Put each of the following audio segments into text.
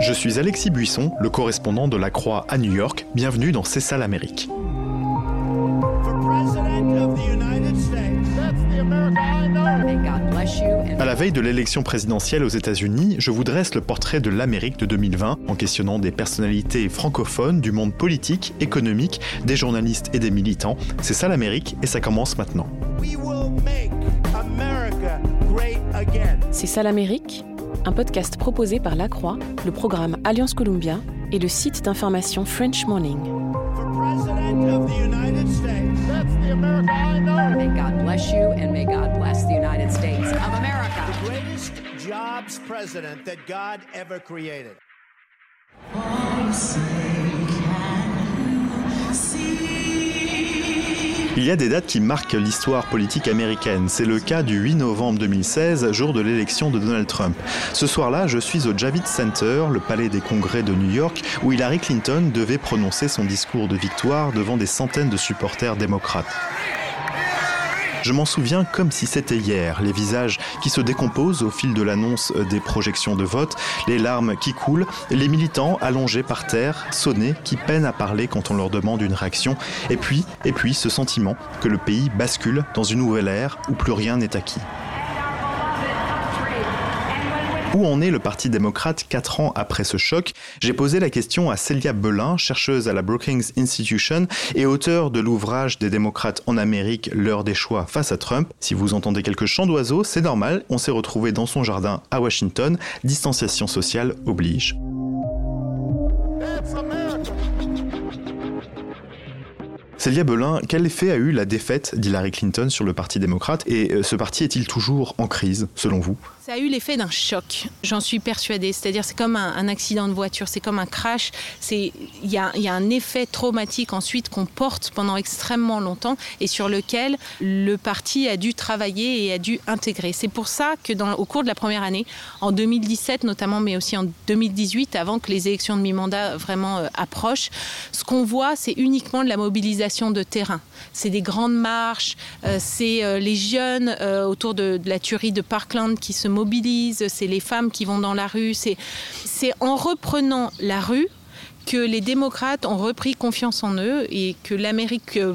Je suis Alexis Buisson, le correspondant de la Croix à New York. Bienvenue dans C'est ça l'Amérique. À la veille de l'élection présidentielle aux États-Unis, je vous dresse le portrait de l'Amérique de 2020 en questionnant des personnalités francophones du monde politique, économique, des journalistes et des militants. C'est ça l'Amérique et ça commence maintenant. C'est ça l'Amérique? Un podcast proposé par La Croix, le programme Alliance Columbia et le site d'information French Morning. May God bless you and may God bless the United States of America. The greatest jobs president that God ever created. Il y a des dates qui marquent l'histoire politique américaine. C'est le cas du 8 novembre 2016, jour de l'élection de Donald Trump. Ce soir-là, je suis au Javits Center, le palais des congrès de New York, où Hillary Clinton devait prononcer son discours de victoire devant des centaines de supporters démocrates. Je m'en souviens comme si c'était hier, les visages qui se décomposent au fil de l'annonce des projections de vote, les larmes qui coulent, les militants allongés par terre, sonnés, qui peinent à parler quand on leur demande une réaction, et puis, et puis ce sentiment que le pays bascule dans une nouvelle ère où plus rien n'est acquis. Où en est le Parti démocrate quatre ans après ce choc? J'ai posé la question à Celia Belin, chercheuse à la Brookings Institution et auteure de l'ouvrage des démocrates en Amérique, l'heure des choix face à Trump. Si vous entendez quelques chants d'oiseaux, c'est normal, on s'est retrouvé dans son jardin à Washington, distanciation sociale oblige. Célia Belin, quel effet a eu la défaite d'Hillary Clinton sur le Parti démocrate? Et euh, ce parti est-il toujours en crise selon vous? Ça a eu l'effet d'un choc, j'en suis persuadée. C'est-à-dire c'est comme un, accident de voiture, c'est comme un crash. Il y a, y a, un effet traumatique ensuite qu'on porte pendant extrêmement longtemps et sur lequel le parti a dû travailler et a dû intégrer. C'est pour ça que au cours de la première année, en 2017 notamment, mais aussi en 2018, avant que les élections de mi-mandat vraiment euh, approchent, ce qu'on voit, c'est uniquement de la mobilisation de terrain. C'est des grandes marches, euh, c'est euh, les jeunes autour de, de la tuerie de Parkland qui se mobilisent, c'est les femmes qui vont dans la rue. C'est en reprenant la rue que les démocrates ont repris confiance en eux et que l'Amérique euh,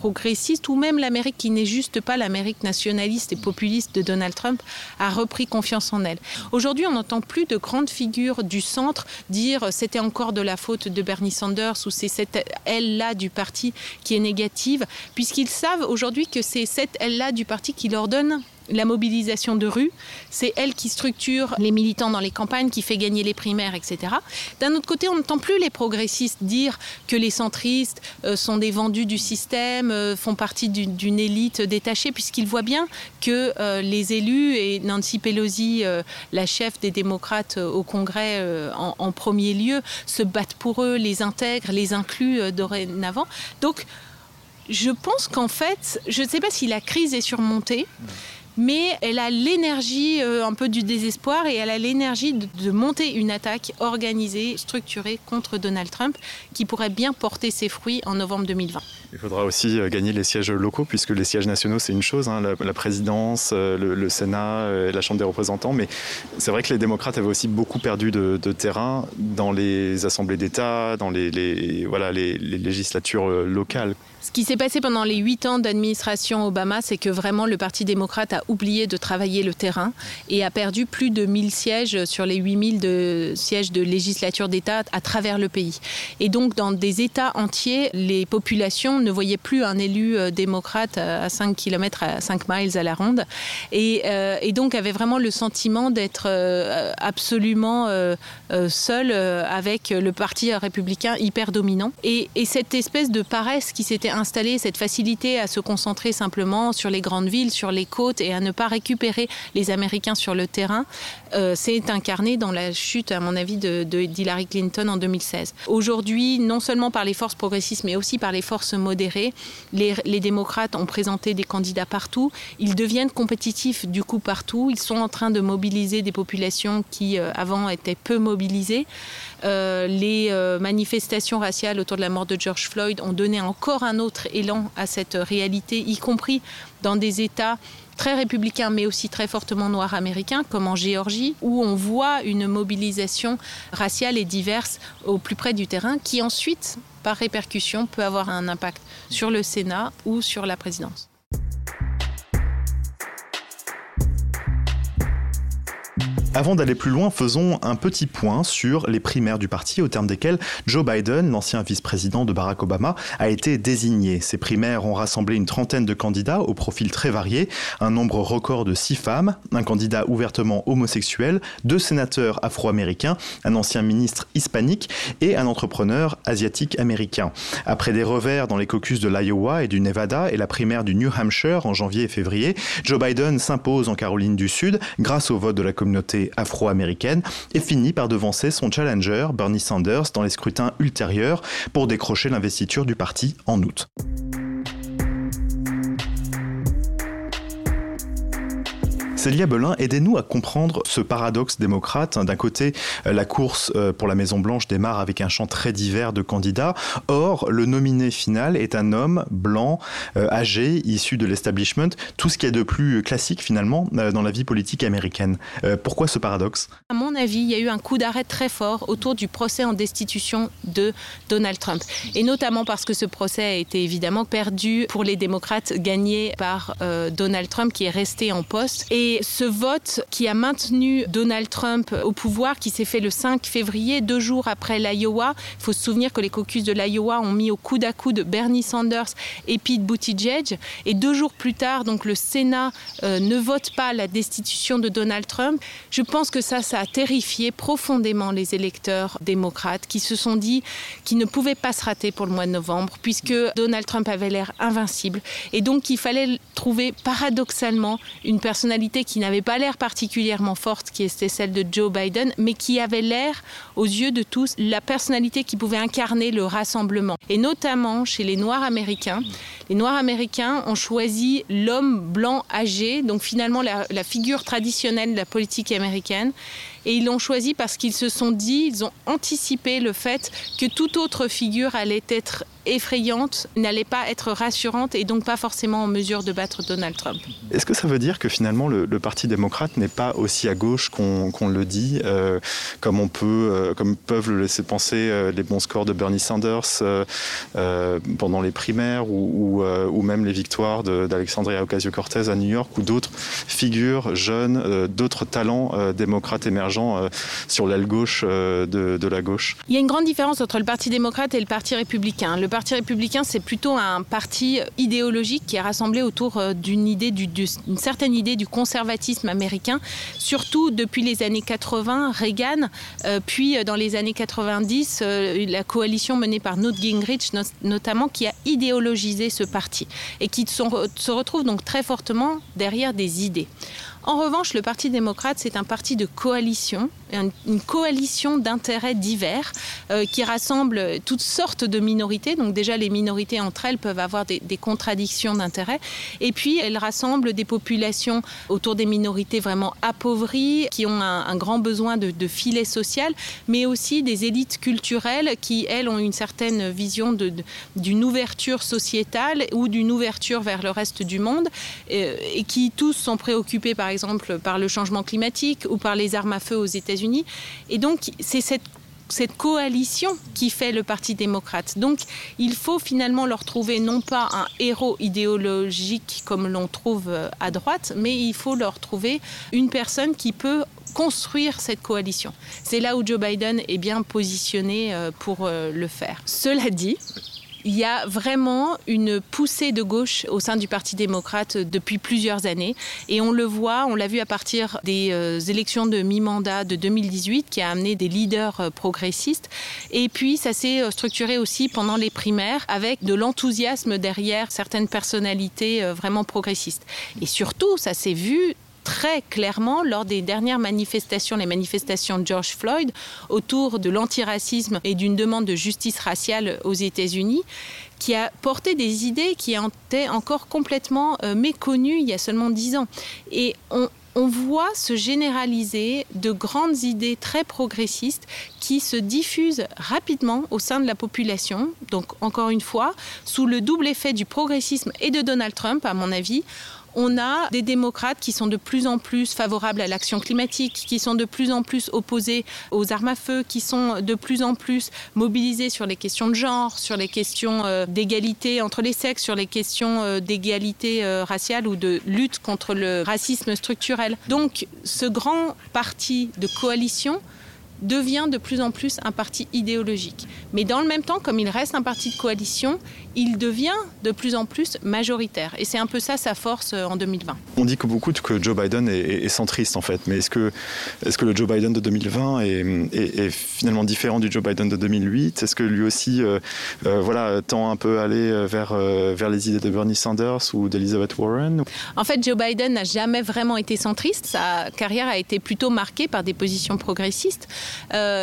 progressiste ou même l'Amérique qui n'est juste pas l'Amérique nationaliste et populiste de Donald Trump a repris confiance en elle. Aujourd'hui, on n'entend plus de grandes figures du centre dire c'était encore de la faute de Bernie Sanders ou c'est cette aile-là du parti qui est négative, puisqu'ils savent aujourd'hui que c'est cette aile-là du parti qui leur donne la mobilisation de rue, c'est elle qui structure les militants dans les campagnes, qui fait gagner les primaires, etc. D'un autre côté, on n'entend plus les progressistes dire que les centristes euh, sont des vendus du système, euh, font partie d'une élite détachée, puisqu'ils voient bien que euh, les élus, et Nancy Pelosi, la chef des démocrates au Congrès en, en, premier lieu, se battent pour eux, les intègrent, les incluent dorénavant. Donc, je pense qu'en fait, je ne sais pas si la crise est surmontée mais elle a l'énergie euh, un peu du désespoir et elle a l'énergie de, monter une attaque organisée, structurée contre Donald Trump qui pourrait bien porter ses fruits en novembre 2020. Il faudra aussi euh, gagner les sièges locaux puisque les sièges nationaux c'est une chose, hein, la, présidence, euh, le, Sénat, la Chambre des représentants, mais c'est vrai que les démocrates avaient aussi beaucoup perdu de, terrain dans les assemblées d'État, dans les, voilà, les législatures locales. Ce qui s'est passé pendant les huit ans d'administration Obama, c'est que vraiment le Parti démocrate a oublié de travailler le terrain et a perdu plus de 1000 sièges sur les 8000 de sièges de législature d'État à travers le pays. Et donc, dans des États entiers, les populations ne voyaient plus un élu euh, démocrate à 5 km, à 5 miles à la ronde. Et, euh, et donc, avaient vraiment le sentiment d'être euh, absolument seul avec le Parti républicain hyper dominant. Et cette espèce de paresse qui s'était installée, cette facilité à se concentrer simplement sur les grandes villes, sur les côtes et à ne pas récupérer les Américains sur le terrain, euh, s'est incarné dans la chute, à mon avis, de, Hillary Clinton en 2016. Aujourd'hui, non seulement par les forces progressistes, mais aussi par les forces modéré. Les, les, démocrates ont présenté des candidats partout. Ils deviennent compétitifs du coup partout. Ils sont en train de mobiliser des populations qui euh, avant étaient peu mobilisées. Euh, les euh, manifestations raciales autour de la mort de George Floyd ont donné encore un autre élan à cette réalité, y compris dans des États très républicains mais aussi très fortement noirs américains comme en Géorgie où on voit une mobilisation raciale et diverse au plus près du terrain qui ensuite par répercussion peut avoir un impact sur le Sénat ou sur la présidence. Avant d'aller plus loin, faisons un petit point sur les primaires du parti au terme desquelles Joe Biden, l'ancien vice-président de Barack Obama, a été désigné. Ces primaires ont rassemblé une trentaine de candidats au profil très varié, un nombre record de six femmes, un candidat ouvertement homosexuel, deux sénateurs afro-américains, un ancien ministre hispanique et un entrepreneur asiatique américain. Après des revers dans les caucus de l'Iowa et du Nevada et la primaire du New Hampshire en janvier et février, Joe Biden s'impose en Caroline du Sud grâce au vote de la communauté afro-américaine et finit par devancer son challenger Bernie Sanders dans les scrutins ultérieurs pour décrocher l'investiture du parti en août. Célia Belin, aidez-nous à comprendre ce paradoxe démocrate. D'un côté, euh, la course euh, pour la Maison-Blanche démarre avec un champ très divers de candidats. Or, le nominé final est un homme blanc, euh, âgé, issu de l'establishment, tout ce qui est de plus classique finalement dans la vie politique américaine. Pourquoi ce paradoxe? À mon avis, il y a eu un coup d'arrêt très fort autour du procès en destitution de Donald Trump. Et notamment parce que ce procès a été évidemment perdu pour les démocrates, gagné par Donald Trump qui est resté en poste. Et et ce vote qui a maintenu Donald Trump au pouvoir, qui s'est fait le 5 février, deux jours après l'Iowa, il faut se souvenir que les caucus de l'Iowa ont mis au coude à coude Bernie Sanders et Pete Buttigieg. Et deux jours plus tard, donc le Sénat euh, ne vote pas la destitution de Donald Trump. Je pense que ça, ça a terrifié profondément les électeurs démocrates qui se sont dit qu'ils ne pouvaient pas se rater pour le mois de novembre, puisque Donald Trump avait l'air invincible. Et donc il fallait trouver paradoxalement une personnalité qui n'avait pas l'air particulièrement forte, qui était celle de Joe Biden, mais qui avait l'air, aux yeux de tous, la personnalité qui pouvait incarner le rassemblement. Et notamment chez les Noirs américains. Les Noirs américains ont choisi l'homme blanc âgé, donc finalement la, figure traditionnelle de la politique américaine. Et ils l'ont choisi parce qu'ils se sont dit, ils ont anticipé le fait que toute autre figure allait être effrayante, n'allait pas être rassurante et donc pas forcément en mesure de battre Donald Trump. Est-ce que ça veut dire que finalement le, Parti démocrate n'est pas aussi à gauche qu'on le dit, euh, comme on peut, euh, comme peuvent le laisser penser euh, les bons scores de Bernie Sanders pendant les primaires ou, ou même les victoires d'Alexandria Ocasio-Cortez à New York ou d'autres figures jeunes, d'autres talents démocrates émergents sur l'aile gauche de, de, la gauche? Il y a une grande différence entre le Parti démocrate et le Parti républicain. Le Parti républicain, c'est plutôt un parti idéologique qui est rassemblé autour euh, d'une idée, d'une certaine idée du conservatisme américain, surtout depuis les années 80, Reagan, euh, puis euh, dans les années 90, la coalition menée par Newt Gingrich notamment, qui a idéologisé ce parti et qui se retrouve donc très fortement derrière des idées. En revanche, le Parti démocrate, c'est un parti de coalition, une coalition d'intérêts divers euh, qui rassemble toutes sortes de minorités. Donc déjà, les minorités entre elles peuvent avoir des, contradictions d'intérêts. Et puis, elle rassemble des populations autour des minorités vraiment appauvries, qui ont un, grand besoin de, filet social, mais aussi des élites culturelles qui, elles, ont une certaine vision d'une ouverture sociétale ou d'une ouverture vers le reste du monde, euh, et qui tous sont préoccupés par exemple par le changement climatique ou par les armes à feu aux États-Unis. Et donc, c'est cette cette coalition qui fait le Parti démocrate. Donc il faut finalement leur trouver non pas un héros idéologique comme l'on trouve euh, à droite, mais il faut leur trouver une personne qui peut construire cette coalition. C'est là où Joe Biden est bien positionné euh, pour euh, le faire. Cela dit, il y a vraiment une poussée de gauche au sein du Parti démocrate depuis plusieurs années. Et on le voit, on l'a vu à partir des euh, élections de mi-mandat de 2018 qui a amené des leaders euh, progressistes. Et puis ça s'est euh, structuré aussi pendant les primaires avec de l'enthousiasme derrière certaines personnalités vraiment progressistes. Et surtout, ça s'est vu très clairement lors des dernières manifestations, les manifestations de George Floyd, autour de l'antiracisme et d'une demande de justice raciale aux États-Unis, qui a porté des idées qui étaient encore complètement euh, méconnues il y a seulement dix ans. Et on, on voit se généraliser de grandes idées très progressistes qui se diffusent rapidement au sein de la population. Donc, encore une fois, sous le double effet du progressisme et de Donald Trump, à mon avis, on a des démocrates qui sont de plus en plus favorables à l'action climatique, qui sont de plus en plus opposés aux armes à feu, qui sont de plus en plus mobilisés sur les questions de genre, sur les questions euh, d'égalité entre les sexes, sur les questions euh, d'égalité euh, raciale ou de lutte contre le racisme structurel. Donc ce grand parti de coalition devient de plus en plus un parti idéologique. Mais dans le même temps, comme il reste un parti de coalition, il devient de plus en plus majoritaire. Et c'est un peu ça sa force euh, en 2020. On dit que beaucoup que Joe Biden est, centriste en fait, mais est-ce que, est que le Joe Biden de 2020 est, finalement différent du Joe Biden de 2008 Est-ce que lui aussi euh, euh, voilà, tend un peu à aller vers, vers les idées de Bernie Sanders ou d'Elizabeth Warren? En fait, Joe Biden n'a jamais vraiment été centriste. Sa carrière a été plutôt marquée par des positions progressistes.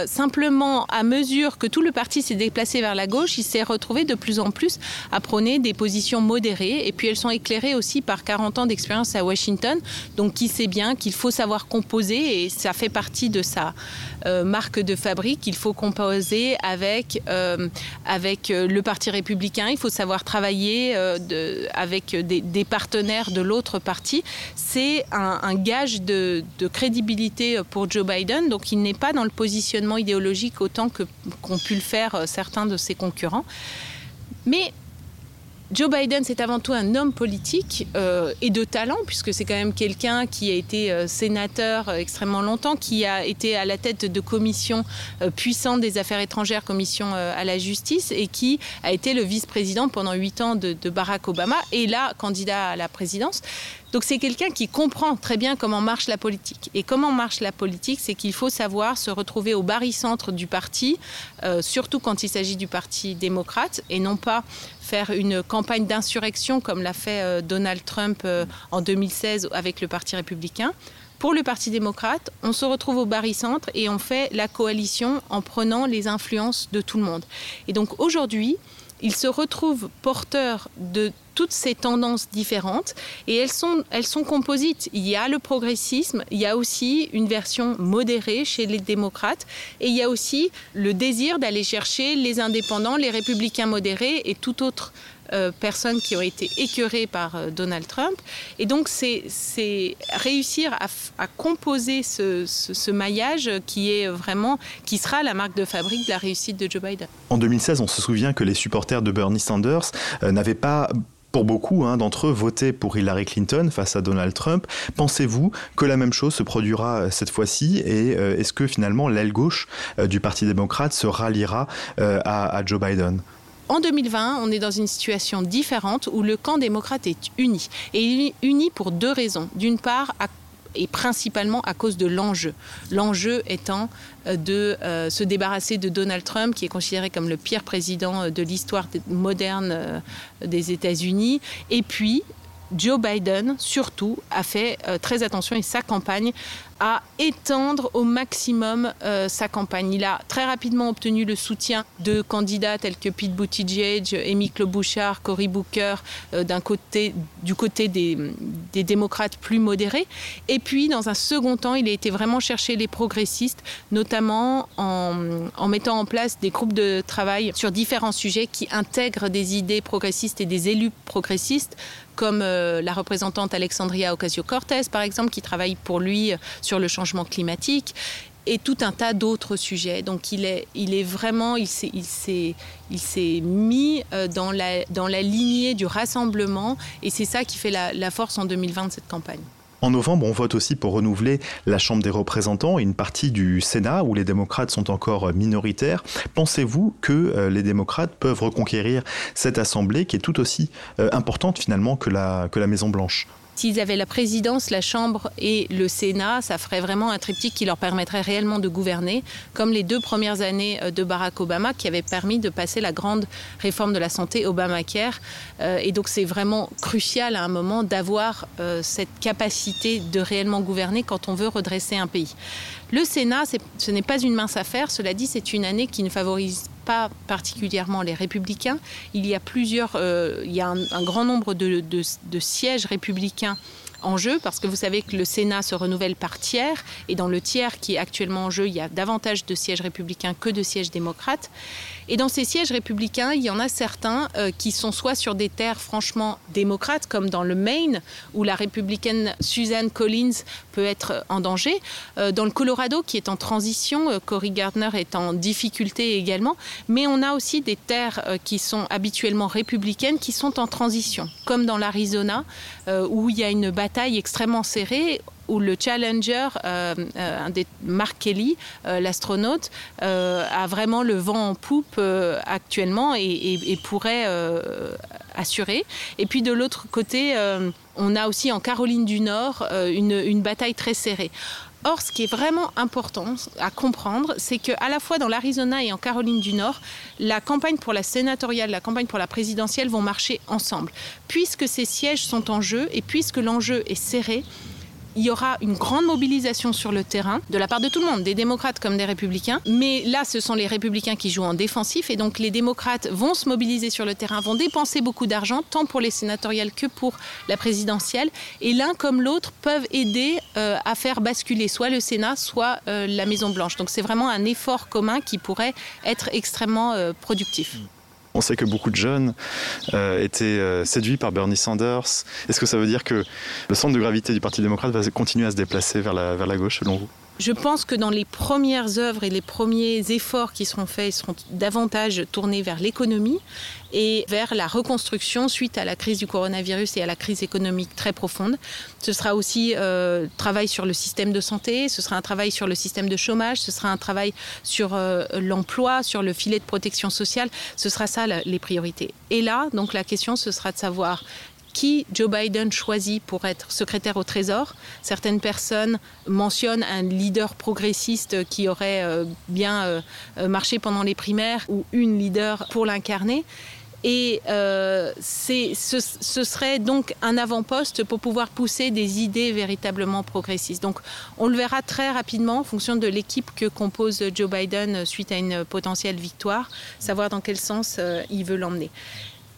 Simplement, à mesure que tout le parti s'est déplacé vers la gauche, il s'est retrouvé de plus en plus à prôner des positions modérées. Et puis elles sont éclairées aussi par 40 ans d'expérience à Washington. Donc qui sait bien qu'il faut savoir composer et ça fait partie de sa euh, marque de fabrique. Il faut composer avec, euh, avec euh, le Parti républicain. Il faut savoir travailler avec des, partenaires de l'autre parti. C'est un, gage de, de, crédibilité pour Joe Biden. Donc il n'est pas dans le positionnement idéologique autant qu'ont pu le faire certains de ses concurrents. Mais Joe Biden, c'est avant tout un homme politique euh, et de talent, puisque c'est quand même quelqu'un qui a été euh, sénateur euh, extrêmement longtemps, qui a été à la tête de commissions puissantes des affaires étrangères, commission à la justice, et qui a été le vice-président pendant huit ans de, de, Barack Obama, et là, candidat à la présidence. Donc c'est quelqu'un qui comprend très bien comment marche la politique. Et comment marche la politique, c'est qu'il faut savoir se retrouver au barycentre du parti, euh, surtout quand il s'agit du Parti démocrate, et non pas faire une campagne d'insurrection comme l'a fait euh, Donald Trump euh, en 2016 avec le Parti républicain. Pour le Parti démocrate, on se retrouve au barycentre et on fait la coalition en prenant les influences de tout le monde. Et donc aujourd'hui, il se retrouve porteur de toutes ces tendances différentes et elles sont, elles sont composites. Il y a le progressisme, il y a aussi une version modérée chez les démocrates et il y a aussi le désir d'aller chercher les indépendants, les républicains modérés et tout autre euh, personnes qui ont été écœurées par euh, Donald Trump. Et donc, c'est réussir à, composer ce, maillage qui est vraiment, qui sera la marque de fabrique de la réussite de Joe Biden. En 2016, on se souvient que les supporters de Bernie Sanders euh, n'avaient pas pour beaucoup hein, d'entre eux voté pour Hillary Clinton face à Donald Trump. Pensez-vous que la même chose se produira cette fois-ci et est-ce que finalement l'aile gauche du Parti démocrate se ralliera à, Joe Biden? En 2020, on est dans une situation différente où le camp démocrate est uni. Et uni pour deux raisons. D'une part, et principalement à cause de l'enjeu. L'enjeu étant euh, de euh, se débarrasser de Donald Trump, qui est considéré comme le pire président euh, de l'histoire moderne des États-Unis, et puis Joe Biden, surtout, a fait très attention et sa campagne à étendre au maximum euh, sa campagne. Il a très rapidement obtenu le soutien de candidats tels que Pete Buttigieg, Amy Klobuchar, Cory Booker, euh, côté, du côté des, démocrates plus modérés. Et puis, dans un second temps, il a été vraiment chercher les progressistes, notamment en, en mettant en place des groupes de travail sur différents sujets qui intègrent des idées progressistes et des élus progressistes comme euh, la représentante Alexandria Ocasio-Cortez, par exemple, qui travaille pour lui sur le changement climatique et tout un tas d'autres sujets. Donc il est, il est vraiment, il s'est, mis euh, dans la, dans la lignée du rassemblement et c'est ça qui fait la, la force en 2020 de cette campagne. En novembre, on vote aussi pour renouveler la Chambre des représentants et une partie du Sénat où les démocrates sont encore minoritaires. Pensez-vous que euh, les démocrates peuvent reconquérir cette Assemblée qui est tout aussi euh, importante finalement que la, que la Maison-Blanche S'ils avaient la présidence, la Chambre et le Sénat, ça ferait vraiment un triptyque qui leur permettrait réellement de gouverner, comme les deux premières années de Barack Obama qui avaient permis de passer la grande réforme de la santé Obamacare. Et donc c'est vraiment crucial à un moment d'avoir cette capacité de réellement gouverner quand on veut redresser un pays. Le Sénat, ce n'est pas une mince affaire. Cela dit, c'est une année qui ne favorise pas particulièrement les républicains. Il y a plusieurs, euh, il y a un, grand nombre de, sièges républicains en jeu parce que vous savez que le Sénat se renouvelle par tiers et dans le tiers qui est actuellement en jeu, il y a davantage de sièges républicains que de sièges démocrates. Et dans ces sièges républicains, il y en a certains euh, qui sont soit sur des terres franchement démocrates, comme dans le Maine, où la républicaine Suzanne Collins être en danger, euh, dans le Colorado, qui est en transition, euh, Cory Gardner est en difficulté également, mais on a aussi des terres qui sont habituellement républicaines qui sont en transition, comme dans l'Arizona, où il y a une bataille extrêmement serrée où le challenger, euh, euh, des Mark Kelly, euh, l'astronaute, a vraiment le vent en poupe actuellement et, pourrait assurer. Et puis de l'autre côté, on a aussi en Caroline du Nord une, une bataille très serrée. Or, ce qui est vraiment important à comprendre, c'est qu'à la fois dans l'Arizona et en Caroline du Nord, la campagne pour la sénatoriale, la campagne pour la présidentielle vont marcher ensemble. Puisque ces sièges sont en jeu et puisque l'enjeu est serré, il y aura une grande mobilisation sur le terrain de la part de tout le monde, des démocrates comme des républicains. Mais là, ce sont les républicains qui jouent en défensif et donc les démocrates vont se mobiliser sur le terrain, vont dépenser beaucoup d'argent, tant pour les sénatoriales que pour la présidentielle. Et l'un comme l'autre peuvent aider euh, à faire basculer soit le Sénat, soit euh, la Maison-Blanche. Donc c'est vraiment un effort commun qui pourrait être extrêmement euh, productif. On sait que beaucoup de jeunes euh, étaient euh, séduits par Bernie Sanders. Est-ce que ça veut dire que le centre de gravité du Parti démocrate va continuer à se déplacer vers la, vers la gauche, selon vous? Je pense que dans les premières œuvres et les premiers efforts qui seront faits, ils seront davantage tournés vers l'économie et vers la reconstruction suite à la crise du coronavirus et à la crise économique très profonde. Ce sera aussi euh, travail sur le système de santé, ce sera un travail sur le système de chômage, ce sera un travail sur euh, l'emploi, sur le filet de protection sociale. Ce sera ça les priorités. Et là, donc la question, ce sera de savoir qui Joe Biden choisit pour être secrétaire au Trésor. Certaines personnes mentionnent un leader progressiste qui aurait euh, bien euh, marché pendant les primaires ou une leader pour l'incarner. Et euh, ce, serait donc un avant-poste pour pouvoir pousser des idées véritablement progressistes. Donc on le verra très rapidement en fonction de l'équipe que compose Joe Biden suite à une potentielle victoire, savoir dans quel sens il veut l'emmener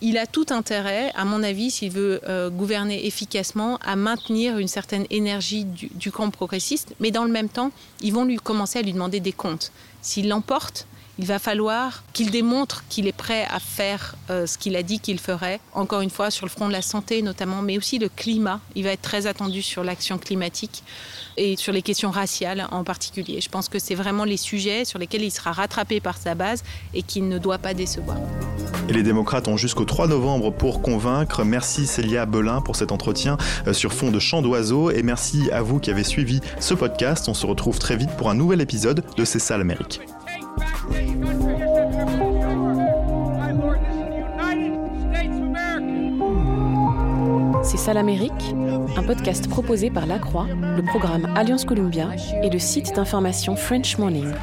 il a tout intérêt, à mon avis, s'il veut euh, gouverner efficacement, à maintenir une certaine énergie du, camp progressiste, mais dans le même temps, ils vont lui commencer à lui demander des comptes. S'il l'emporte, il va falloir qu'il démontre qu'il est prêt à faire euh, ce qu'il a dit qu'il ferait, encore une fois sur le front de la santé notamment, mais aussi le climat. Il va être très attendu sur l'action climatique et sur les questions raciales en particulier. Je pense que c'est vraiment les sujets sur lesquels il sera rattrapé par sa base et qu'il ne doit pas décevoir. Les démocrates ont jusqu'au 3 novembre pour convaincre. Merci Célia Belin pour cet entretien euh, sur fond de chant d'oiseaux et merci à vous qui avez suivi ce podcast. On se retrouve très vite pour un nouvel épisode de C'est ça l'Amérique. C'est ça l'Amérique, un podcast proposé par La Croix, le programme Alliance Columbia et le site d'information French Morning.